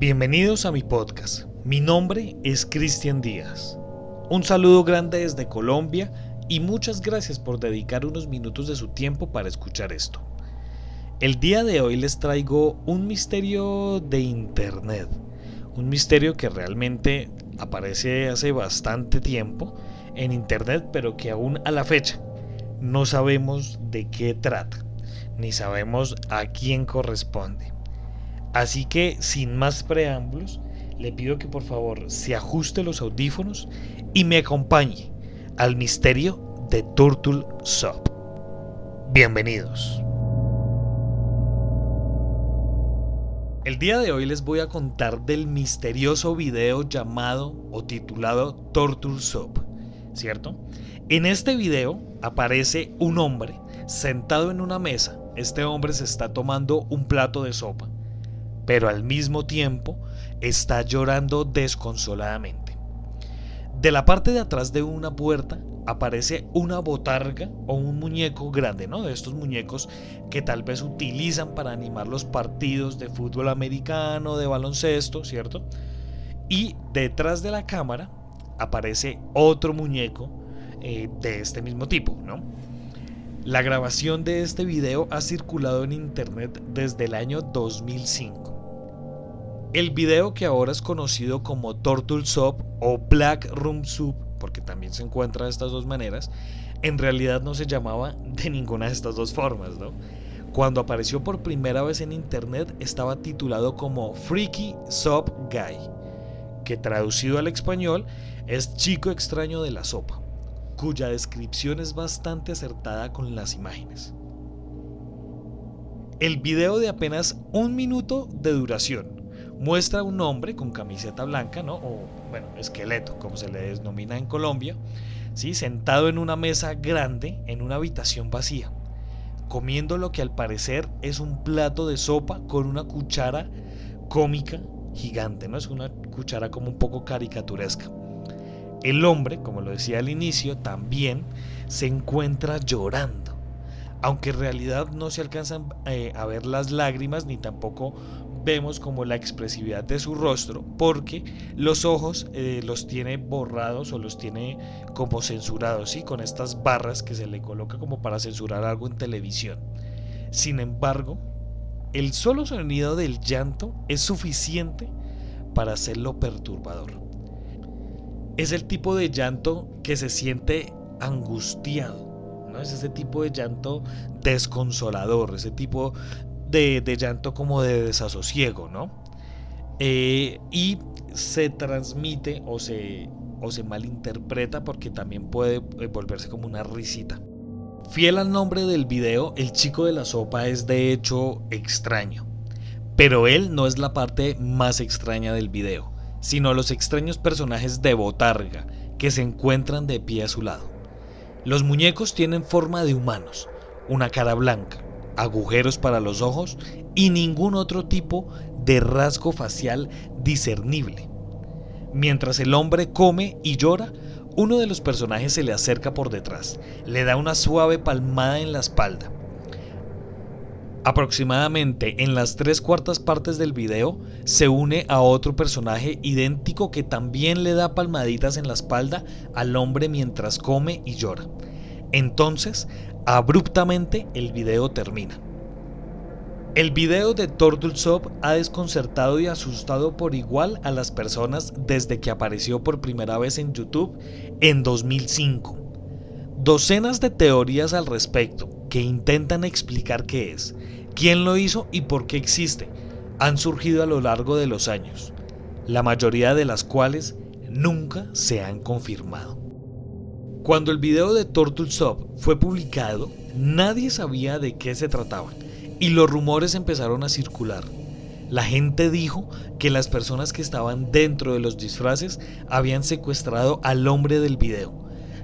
Bienvenidos a mi podcast. Mi nombre es Cristian Díaz. Un saludo grande desde Colombia y muchas gracias por dedicar unos minutos de su tiempo para escuchar esto. El día de hoy les traigo un misterio de Internet. Un misterio que realmente aparece hace bastante tiempo en Internet, pero que aún a la fecha no sabemos de qué trata, ni sabemos a quién corresponde. Así que, sin más preámbulos, le pido que por favor se ajuste los audífonos y me acompañe al misterio de Turtle Shop. Bienvenidos. El día de hoy les voy a contar del misterioso video llamado o titulado Turtle Shop, ¿cierto? En este video aparece un hombre sentado en una mesa. Este hombre se está tomando un plato de sopa pero al mismo tiempo está llorando desconsoladamente. De la parte de atrás de una puerta aparece una botarga o un muñeco grande, ¿no? De estos muñecos que tal vez utilizan para animar los partidos de fútbol americano, de baloncesto, ¿cierto? Y detrás de la cámara aparece otro muñeco eh, de este mismo tipo, ¿no? La grabación de este video ha circulado en internet desde el año 2005 el video que ahora es conocido como Turtle Soup o Black Room Soup, porque también se encuentra de estas dos maneras, en realidad no se llamaba de ninguna de estas dos formas. Cuando apareció por primera vez en internet estaba titulado como Freaky Soup Guy, que traducido al español es chico extraño de la sopa, cuya descripción es bastante acertada con las imágenes. El video de apenas un minuto de duración muestra un hombre con camiseta blanca, ¿no? O, bueno, esqueleto, como se le denomina en Colombia, ¿sí? Sentado en una mesa grande en una habitación vacía, comiendo lo que al parecer es un plato de sopa con una cuchara cómica gigante, ¿no? Es una cuchara como un poco caricaturesca. El hombre, como lo decía al inicio, también se encuentra llorando aunque en realidad no se alcanzan eh, a ver las lágrimas ni tampoco vemos como la expresividad de su rostro porque los ojos eh, los tiene borrados o los tiene como censurados, ¿sí? con estas barras que se le coloca como para censurar algo en televisión. Sin embargo, el solo sonido del llanto es suficiente para hacerlo perturbador. Es el tipo de llanto que se siente angustiado, ¿no? Es ese tipo de llanto desconsolador, ese tipo de, llanto como de desasosiego, ¿no? Eh, y se transmite o se, o se malinterpreta porque también puede eh, volverse como una risita. Fiel al nombre del video, el chico de la sopa es de hecho extraño. Pero él no es la parte más extraña del video, sino los extraños personajes de Botarga que se encuentran de pie a su lado. Los muñecos tienen forma de humanos, una cara blanca, agujeros para los ojos y ningún otro tipo de rasgo facial discernible. Mientras el hombre come y llora, uno de los personajes se le acerca por detrás, le da una suave palmada en la espalda. Aproximadamente en las tres cuartas partes del video se une a otro personaje idéntico que también le da palmaditas en la espalda al hombre mientras come y llora. Entonces Abruptamente el video termina. El video de Shop ha desconcertado y asustado por igual a las personas desde que apareció por primera vez en YouTube en 2005. Docenas de teorías al respecto que intentan explicar qué es, quién lo hizo y por qué existe han surgido a lo largo de los años, la mayoría de las cuales nunca se han confirmado. Cuando el video de Turtle Shop fue publicado, nadie sabía de qué se trataba y los rumores empezaron a circular. La gente dijo que las personas que estaban dentro de los disfraces habían secuestrado al hombre del video.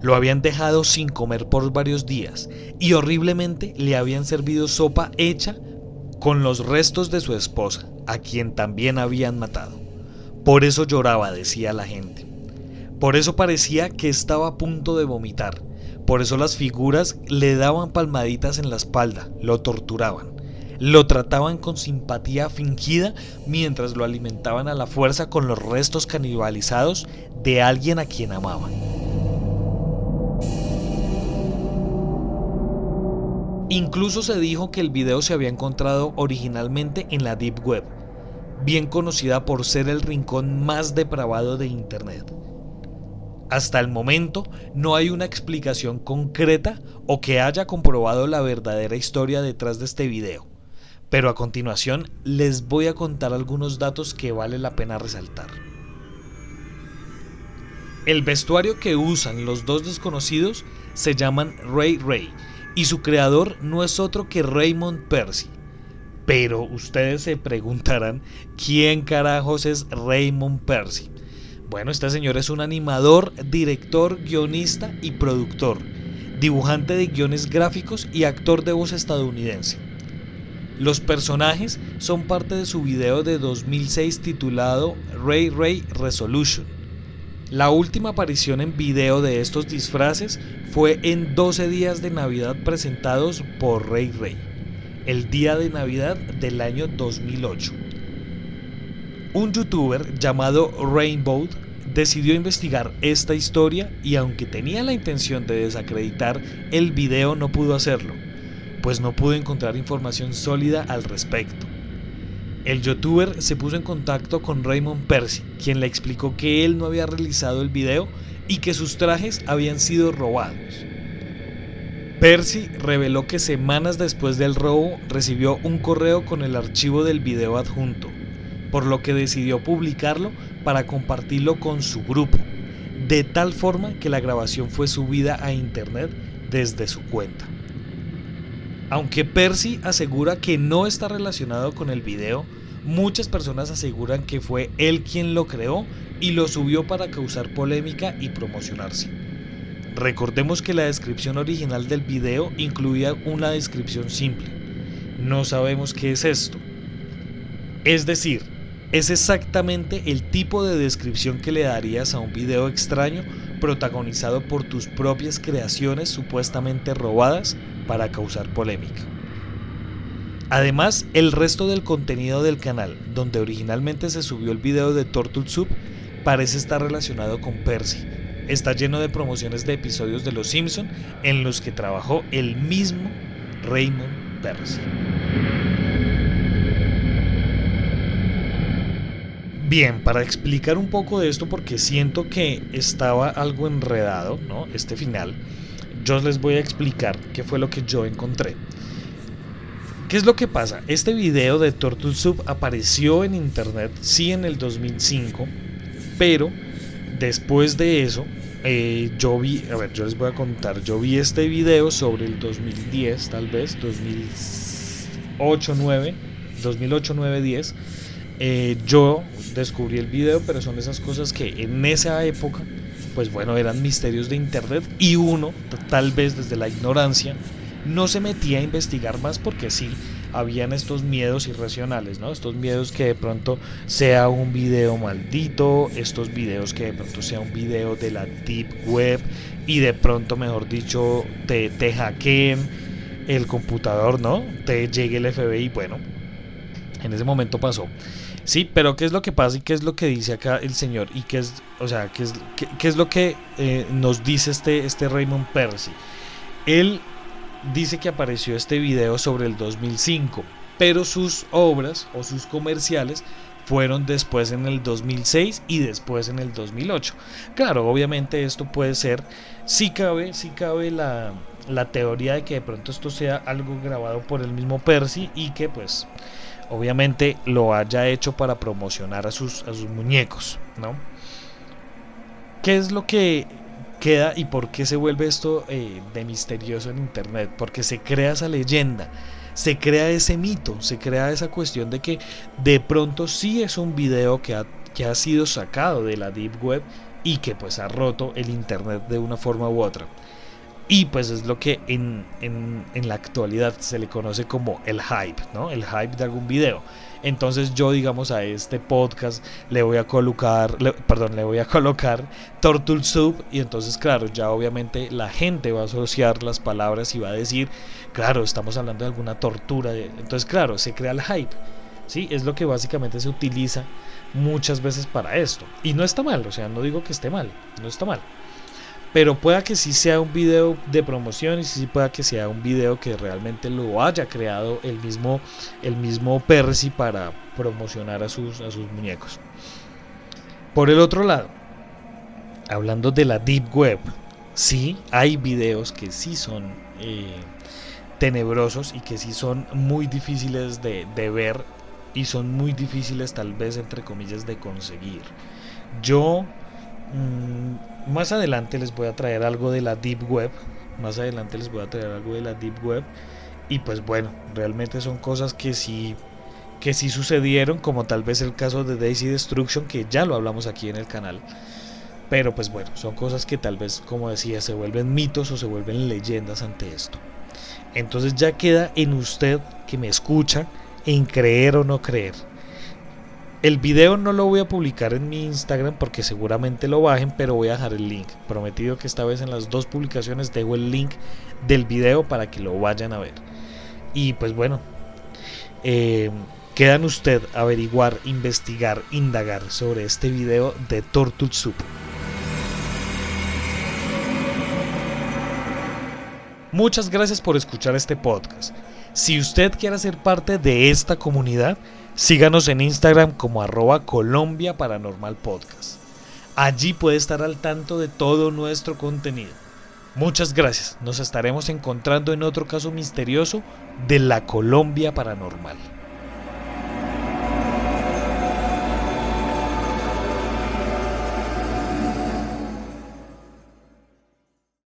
Lo habían dejado sin comer por varios días y horriblemente le habían servido sopa hecha con los restos de su esposa, a quien también habían matado. Por eso lloraba, decía la gente. Por eso parecía que estaba a punto de vomitar. Por eso las figuras le daban palmaditas en la espalda, lo torturaban. Lo trataban con simpatía fingida mientras lo alimentaban a la fuerza con los restos canibalizados de alguien a quien amaban. Incluso se dijo que el video se había encontrado originalmente en la Deep Web, bien conocida por ser el rincón más depravado de Internet. Hasta el momento no hay una explicación concreta o que haya comprobado la verdadera historia detrás de este video, pero a continuación les voy a contar algunos datos que vale la pena resaltar. El vestuario que usan los dos desconocidos se llaman Ray Ray y su creador no es otro que Raymond Percy. Pero ustedes se preguntarán quién carajos es Raymond Percy. Bueno, este señor es un animador, director, guionista y productor, dibujante de guiones gráficos y actor de voz estadounidense. Los personajes son parte de su video de 2006 titulado Ray Ray Resolution. La última aparición en video de estos disfraces fue en 12 días de Navidad presentados por Ray Ray, el día de Navidad del año 2008. Un youtuber llamado Rainbow decidió investigar esta historia y aunque tenía la intención de desacreditar el video no pudo hacerlo, pues no pudo encontrar información sólida al respecto. El youtuber se puso en contacto con Raymond Percy, quien le explicó que él no había realizado el video y que sus trajes habían sido robados. Percy reveló que semanas después del robo recibió un correo con el archivo del video adjunto, por lo que decidió publicarlo para compartirlo con su grupo, de tal forma que la grabación fue subida a internet desde su cuenta. Aunque Percy asegura que no está relacionado con el video, muchas personas aseguran que fue él quien lo creó y lo subió para causar polémica y promocionarse. Recordemos que la descripción original del video incluía una descripción simple. No sabemos qué es esto. Es decir, es exactamente el tipo de descripción que le darías a un video extraño protagonizado por tus propias creaciones supuestamente robadas para causar polémica. Además, el resto del contenido del canal, donde originalmente se subió el video de Turtle Soup, parece estar relacionado con Percy. Está lleno de promociones de episodios de Los Simpson en los que trabajó el mismo Raymond Percy. Bien, para explicar un poco de esto, porque siento que estaba algo enredado, ¿no? Este final, yo les voy a explicar qué fue lo que yo encontré. ¿Qué es lo que pasa? Este video de Turtle Soup apareció en internet, sí, en el 2005, pero después de eso, eh, yo vi, a ver, yo les voy a contar, yo vi este video sobre el 2010, tal vez, 2008, 9, 2008, 9, 10 eh, yo descubrí el video, pero son esas cosas que en esa época, pues bueno, eran misterios de internet y uno, tal vez desde la ignorancia, no se metía a investigar más porque sí, habían estos miedos irracionales, ¿no? Estos miedos que de pronto sea un video maldito, estos videos que de pronto sea un video de la deep web y de pronto, mejor dicho, te, te hackeen el computador, ¿no? Te llegue el FBI, bueno, en ese momento pasó. Sí, pero ¿qué es lo que pasa y qué es lo que dice acá el señor? ¿Y qué es, o sea, qué es, qué, es lo que eh, nos dice este, este Raymond Percy? Él dice que apareció este video sobre el 2005, pero sus obras o sus comerciales fueron después en el 2006 y después en el 2008. Claro, obviamente esto puede ser, sí cabe, sí cabe la, la teoría de que de pronto esto sea algo grabado por el mismo Percy y que pues obviamente lo haya hecho para promocionar a sus, a sus muñecos, ¿no? ¿Qué es lo que queda y por qué se vuelve esto eh, de misterioso en Internet? Porque se crea esa leyenda, se crea ese mito, se crea esa cuestión de que de pronto sí es un video que ha, que ha sido sacado de la Deep Web y que pues ha roto el Internet de una forma u otra. Y pues es lo que en, la actualidad se le conoce como el hype, ¿no? El hype de algún video. Entonces yo, digamos, a este podcast le voy a colocar, perdón, le voy a colocar Turtle Soup y entonces, claro, ya obviamente la gente va a asociar las palabras y va a decir, claro, estamos hablando de alguna tortura. Entonces, claro, se crea el hype. ¿sí? Es lo que básicamente se utiliza muchas veces para esto. Y no está mal, o sea, no digo que esté mal, no está mal. Pero pueda que sí sea un video de promoción y sí pueda que sea un video que realmente lo haya creado el mismo, el mismo Percy para promocionar a sus, a sus muñecos. Por el otro lado, hablando de la Deep Web, sí hay videos que sí son eh, tenebrosos y que sí son muy difíciles de, de ver y son muy difíciles tal vez entre comillas de conseguir. Yo mm, más adelante les voy a traer algo de la Deep Web, más adelante les voy a traer algo de la Deep Web y pues bueno, realmente son cosas que sí que sí sucedieron, como tal vez el caso de Daisy Destruction que ya lo hablamos aquí en el canal. Pero pues bueno, son cosas que tal vez, como decía, se vuelven mitos o se vuelven leyendas ante esto. Entonces ya queda en usted que me escucha en creer o no creer. El video no lo voy a publicar en mi Instagram porque seguramente lo bajen, pero voy a dejar el link. Prometido que esta vez en las dos publicaciones dejo el link del video para que lo vayan a ver. Y pues bueno, eh, quedan usted averiguar, investigar, indagar sobre este video de Tortul Soup. Muchas gracias por escuchar este podcast. Si usted quiere ser parte de esta comunidad, síganos en Instagram como arroba Colombia Paranormal Podcast. Allí puede estar al tanto de todo nuestro contenido. Muchas gracias. Nos estaremos encontrando en otro caso misterioso de la Colombia Paranormal.